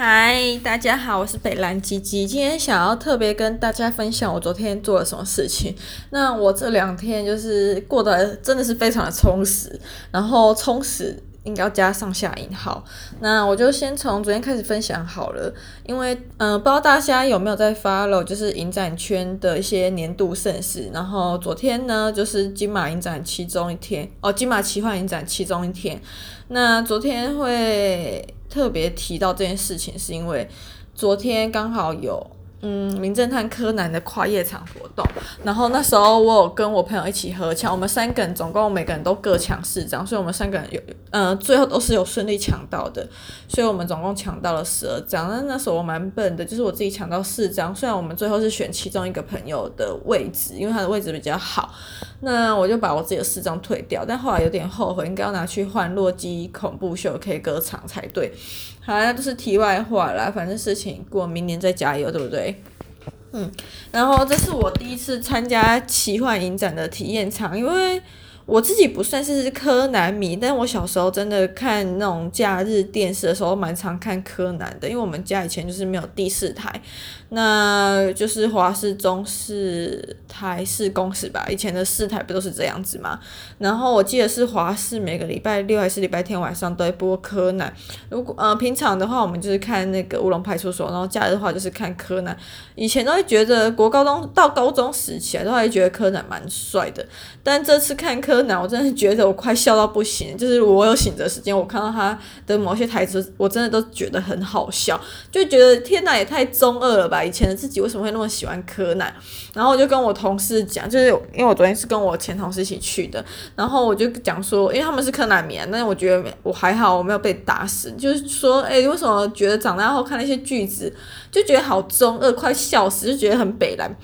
嗨，大家好，我是北兰鸡鸡。今天想要特别跟大家分享我昨天做了什么事情。那我这两天就是过得真的是非常的充实，然后充实应该要加上下引号。那我就先从昨天开始分享好了，因为嗯、不知道大家有没有在 follow，就是影展圈的一些年度盛事。然后昨天呢，就是金马影展其中一天哦，金马奇幻影展其中一天。那昨天会。特别提到这件事情，是因为昨天刚好有嗯《名侦探柯南》的跨夜场活动，然后那时候我有跟我朋友一起合抢，我们三个人总共每个人都各抢四张，所以我们三个人有嗯、呃、最后都是有顺利抢到的，所以我们总共抢到了十二张。那那时候我蛮笨的，就是我自己抢到四张，虽然我们最后是选其中一个朋友的位置，因为他的位置比较好，那我就把我自己的四张退掉，但后来有点后悔，应该要拿去换洛基恐怖秀 K 歌场才对。好，那都是题外话啦，反正事情过，明年再加油，对不对？嗯，然后这是我第一次参加奇幻影展的体验场，因为我自己不算是柯南迷，但我小时候真的看那种假日电视的时候，蛮常看柯南的，因为我们家以前就是没有第四台。那就是华视、中视、台视、公视吧，以前的四台不都是这样子吗？然后我记得是华视每个礼拜六还是礼拜天晚上都会播柯南。如果呃平常的话，我们就是看那个乌龙派出所，然后假日的话就是看柯南。以前都会觉得国高中到高中时期啊，都会觉得柯南蛮帅的。但这次看柯南，我真的是觉得我快笑到不行。就是我有醒着时间，我看到他的某些台词，我真的都觉得很好笑，就觉得天哪，也太中二了吧。以前的自己为什么会那么喜欢柯南？然后我就跟我同事讲，就是因为我昨天是跟我前同事一起去的，然后我就讲说，因为他们是柯南迷，但是我觉得我还好，我没有被打死。就是说，哎，为什么觉得长大后看那些句子就觉得好中二，快笑死，就觉得很北烂。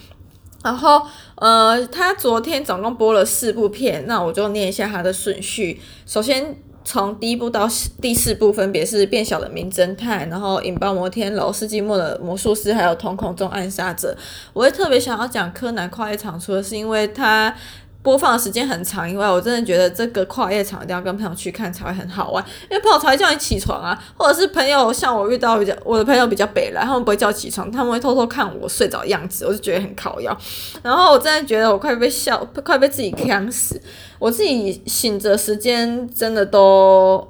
然后，呃，他昨天总共播了四部片，那我就念一下他的顺序。首先。从第一部到第四部分别是变小的名侦探，然后引爆摩天楼、世纪末的魔术师，还有瞳孔中暗杀者。我会特别想要讲柯南跨越场，除了是因为他。播放的时间很长，因为我真的觉得这个跨夜场一定要跟朋友去看才会很好玩，因为朋友才会叫你起床啊，或者是朋友像我遇到比较我的朋友比较北来，他们不会叫起床，他们会偷偷看我睡着的样子，我就觉得很靠腰。然后我真的觉得我快被笑，快被自己呛死。我自己醒着时间真的都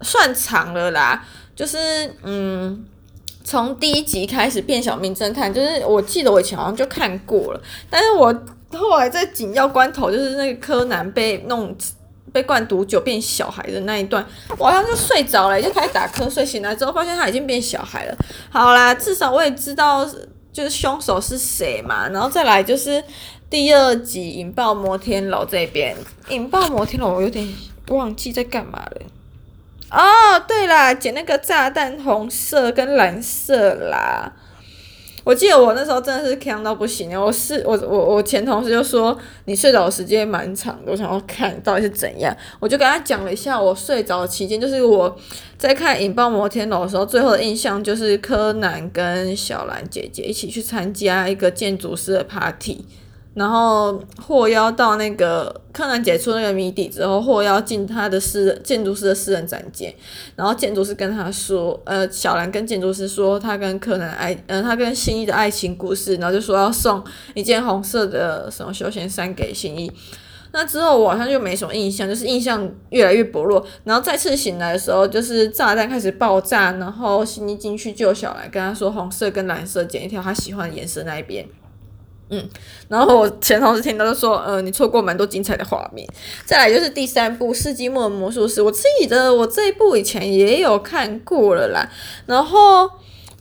算长了啦，就是嗯，从第一集开始变小名侦探，就是我记得我以前好像就看过了，但是我。后来在紧要关头，就是那个柯南被弄被灌毒酒变小孩的那一段，我好像就睡着了，就开始打瞌睡。醒来之后发现他已经变小孩了。好啦，至少我也知道就是凶手是谁嘛。然后再来就是第二集引爆摩天楼这边，引爆摩天楼我有点忘记在干嘛了。哦，对啦，捡那个炸弹，红色跟蓝色啦。我记得我那时候真的是看到不行，我是我我我前同事就说，你睡着的时间蛮长的，我想要看到底是怎样，我就跟他讲了一下我睡着期间，就是我在看《引爆摩天楼》的时候，最后的印象就是柯南跟小兰姐姐一起去参加一个建筑师的 party。然后获邀到那个柯南解出那个谜底之后，获邀进他的私人建筑师的私人展间。然后建筑师跟他说，呃，小兰跟建筑师说，他跟柯南爱，呃，他跟新一的爱情故事。然后就说要送一件红色的什么休闲衫给新一。那之后我好像就没什么印象，就是印象越来越薄弱。然后再次醒来的时候，就是炸弹开始爆炸，然后新一进去救小兰，跟他说红色跟蓝色捡一条他喜欢的颜色那一边。嗯，然后我前同事听到就说，呃，你错过蛮多精彩的画面。再来就是第三部《世纪末的魔术师》，我自己的我这一部以前也有看过了啦。然后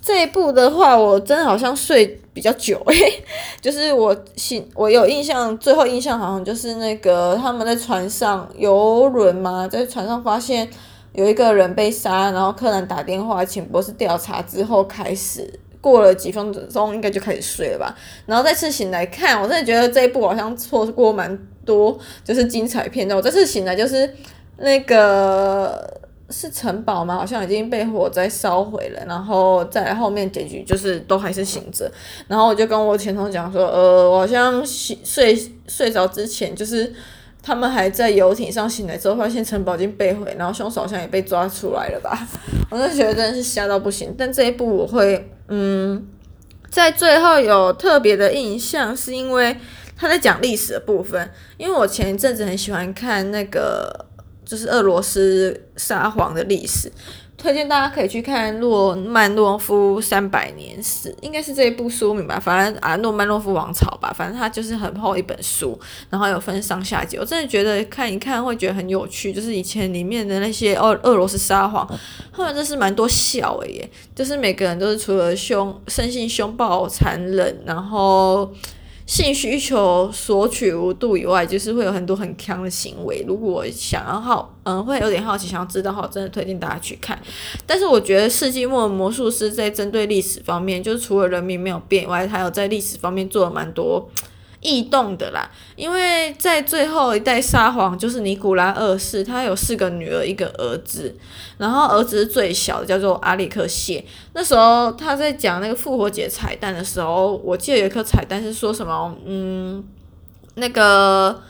这一部的话，我真的好像睡比较久，欸，就是我醒，我有印象，最后印象好像就是那个他们在船上游轮嘛，在船上发现有一个人被杀，然后柯南打电话请博士调查之后开始。过了几分钟，应该就开始睡了吧。然后再次醒来看，我真的觉得这一部好像错过蛮多，就是精彩片段。我这次醒来就是那个是城堡吗？好像已经被火灾烧毁了。然后再后面结局就是都还是醒着。然后我就跟我前头讲说，呃，我好像睡睡着之前就是他们还在游艇上醒来之后，发现城堡已经被毁，然后凶手好像也被抓出来了吧？我就觉得真的是吓到不行。但这一部我会，嗯，在最后有特别的印象，是因为他在讲历史的部分。因为我前一阵子很喜欢看那个，就是俄罗斯沙皇的历史。推荐大家可以去看诺曼诺夫三百年史，应该是这一部书名吧。反正啊，诺曼诺夫王朝吧，反正它就是很厚一本书，然后有分上下集。我真的觉得看一看会觉得很有趣，就是以前里面的那些俄俄罗斯沙皇，后来真是蛮多笑的耶，就是每个人都是除了凶，生性凶暴残忍，然后。性需求索取无度以外，就是会有很多很强的行为。如果想要好，嗯，会有点好奇，想要知道的话，真的推荐大家去看。但是我觉得《世纪末魔术师》在针对历史方面，就是除了人民没有变以外，还有在历史方面做了蛮多。异动的啦，因为在最后一代沙皇就是尼古拉二世，他有四个女儿，一个儿子，然后儿子是最小的，叫做阿里克谢。那时候他在讲那个复活节彩蛋的时候，我记得有一颗彩蛋是说什么，嗯，那个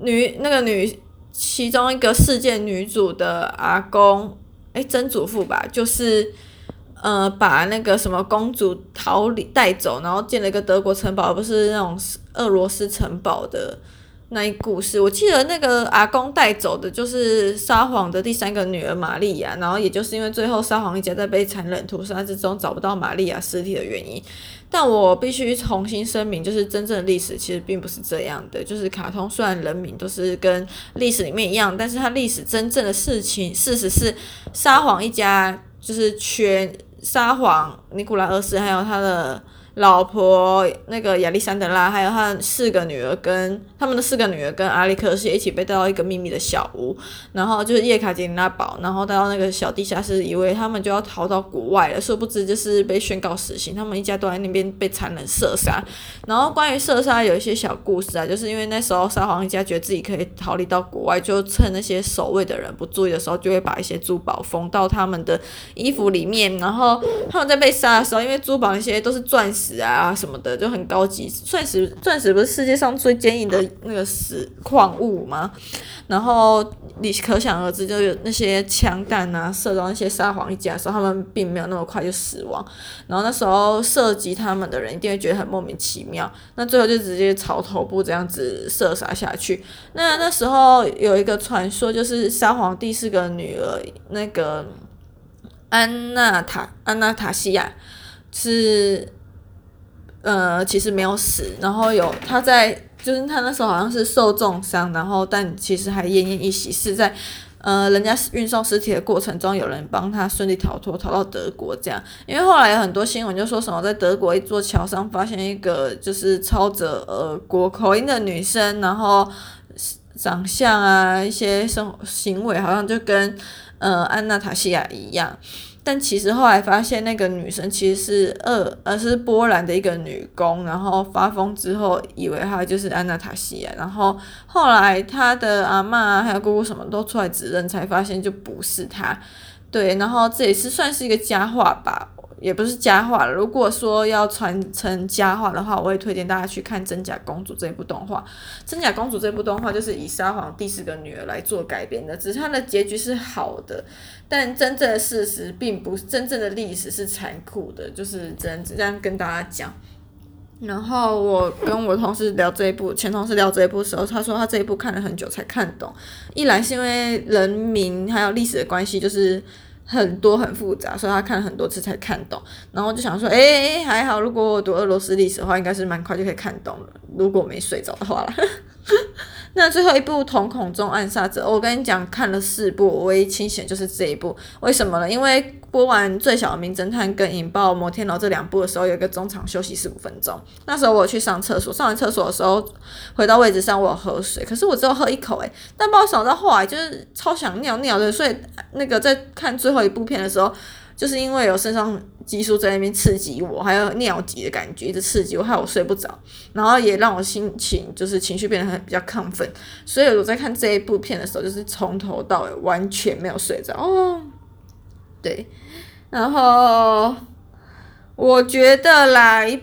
女那个女其中一个世界女主的阿公，诶，曾祖父吧，就是。呃，把那个什么公主逃离带走，然后建了一个德国城堡，而不是那种俄罗斯城堡的那一故事。我记得那个阿公带走的就是沙皇的第三个女儿玛利亚，然后也就是因为最后沙皇一家在被残忍屠杀之中找不到玛利亚尸体的原因。但我必须重新声明，就是真正的历史其实并不是这样的。就是卡通虽然人民都是跟历史里面一样，但是它历史真正的事情，事实是沙皇一家就是全。沙皇尼古拉二世，还有他的老婆那个亚历山德拉，还有他四个女儿跟他们的四个女儿跟阿历克谢一起被带到一个秘密的小屋，然后就是叶卡捷琳娜堡，然后带到那个小地下室，以为他们就要逃到国外了，殊不知就是被宣告死刑，他们一家都在那边被残忍射杀。然后关于射杀有一些小故事啊，就是因为那时候沙皇一家觉得自己可以逃离到国外，就趁那些守卫的人不注意的时候，就会把一些珠宝缝到他们的衣服里面，然后他们在被杀的时候，因为珠宝那些都是钻石。石啊什么的就很高级，钻石钻石不是世界上最坚硬的那个石矿物吗？然后你可想而知，就有那些枪弹啊射到那些沙皇一家的时候，他们并没有那么快就死亡。然后那时候射击他们的人一定会觉得很莫名其妙，那最后就直接朝头部这样子射杀下去。那那时候有一个传说，就是沙皇第四个女儿那个安娜塔安娜塔西亚是。呃，其实没有死，然后有他在，就是他那时候好像是受重伤，然后但其实还奄奄一息，是在呃人家运送尸体的过程中，有人帮他顺利逃脱，逃到德国这样。因为后来有很多新闻就说什么在德国一座桥上发现一个就是操着俄国口音的女生，然后长相啊一些生行为好像就跟呃安娜塔西亚一样。但其实后来发现，那个女生其实是二，而是波兰的一个女工。然后发疯之后，以为她就是安娜塔西亚。然后后来她的阿嬷还有姑姑什么都出来指认，才发现就不是她。对，然后这也是算是一个佳话吧。也不是佳话。如果说要传承佳话的话，我会推荐大家去看《真假公主》这一部动画。《真假公主》这部动画就是以沙皇第四个女儿来做改编的，只是它的结局是好的，但真正的事实并不是，真正的历史是残酷的，就是只能这样跟大家讲。然后我跟我同事聊这一部，前同事聊这一部的时候，他说他这一部看了很久才看懂，一来是因为人名还有历史的关系，就是。很多很复杂，所以他看了很多次才看懂。然后就想说，哎、还好，如果我读俄罗斯历史的话，应该是蛮快就可以看懂了。如果没睡着的话了。那最后一部《瞳孔中暗杀者》，我跟你讲，看了四部，唯一清醒就是这一部。为什么呢？因为播完《最小的名侦探》跟《引爆摩天楼》这两部的时候，有一个中场休息十五分钟。那时候我去上厕所，上完厕所的时候回到位置上，我有喝水，可是我只有喝一口，诶，但不知道想到后来就是超想尿尿的，所以那个在看最后一部片的时候。就是因为有肾上激素在那边刺激我，还有尿急的感觉一直刺激我，害我睡不着，然后也让我心情就是情绪变得很比较亢奋，所以我在看这一部片的时候，就是从头到尾完全没有睡着哦。对，然后我觉得来，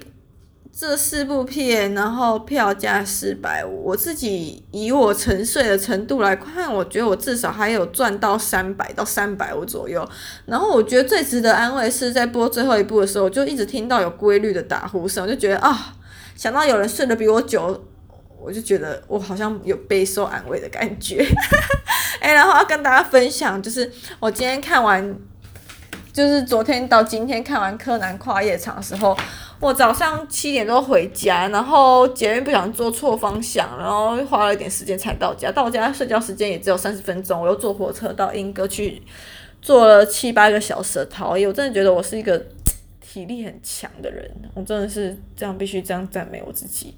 这四部片，然后票价四百五，我自己以我沉睡的程度来看，我觉得我至少还有赚到三百到三百五左右。然后我觉得最值得安慰是在播最后一部的时候，我就一直听到有规律的打呼声，我就觉得啊，想到有人睡得比我久，我就觉得我好像有备受安慰的感觉。哎，然后要跟大家分享，就是我今天看完，就是昨天到今天看完《柯南跨夜场》的时候。我早上七点多回家，然后捷运不想坐错方向，然后花了一点时间才到家。到家睡觉时间也只有三十分钟，我又坐火车到英哥去，坐了七八个小时的桃。我真的觉得我是一个体力很强的人，我真的是这样必须这样赞美我自己。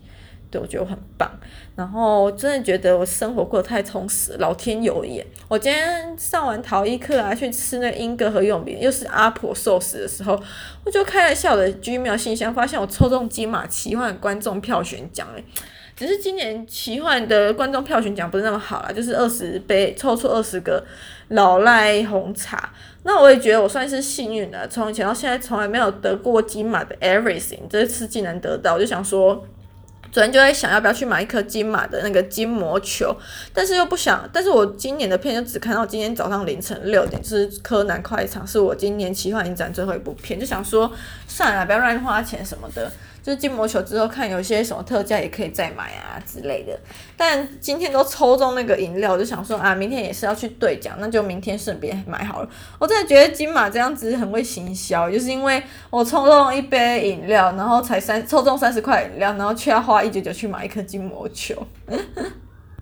我觉得我很棒，然后真的觉得我生活过得太充实，老天有眼。我今天上完陶艺课啊，去吃那莺歌和永饼，又是阿婆寿司的时候，我就开了下我的 Gmail 信箱，发现我抽中金马奇幻观众票选奖诶，只是今年奇幻的观众票选奖不是那么好啦，就是二十杯抽出二十个老赖红茶。那我也觉得我算是幸运的，从以前到现在从来没有得过金马的 Everything，这次竟然得到，我就想说。昨天就在想要不要去买一颗金马的那个筋膜球，但是又不想。但是我今年的片就只看到今天早上凌晨六点，就是柯南快场，是我今年奇幻影展最后一部片，就想说算了，不要乱花钱什么的。就是筋膜球之后看有些什么特价也可以再买啊之类的，但今天都抽中那个饮料，我就想说啊，明天也是要去兑奖，那就明天顺便买好了。我真的觉得金马这样子很会行销，就是因为我抽中一杯饮料，然后才三抽中三十块饮料，然后却要花一九九去买一颗筋膜球。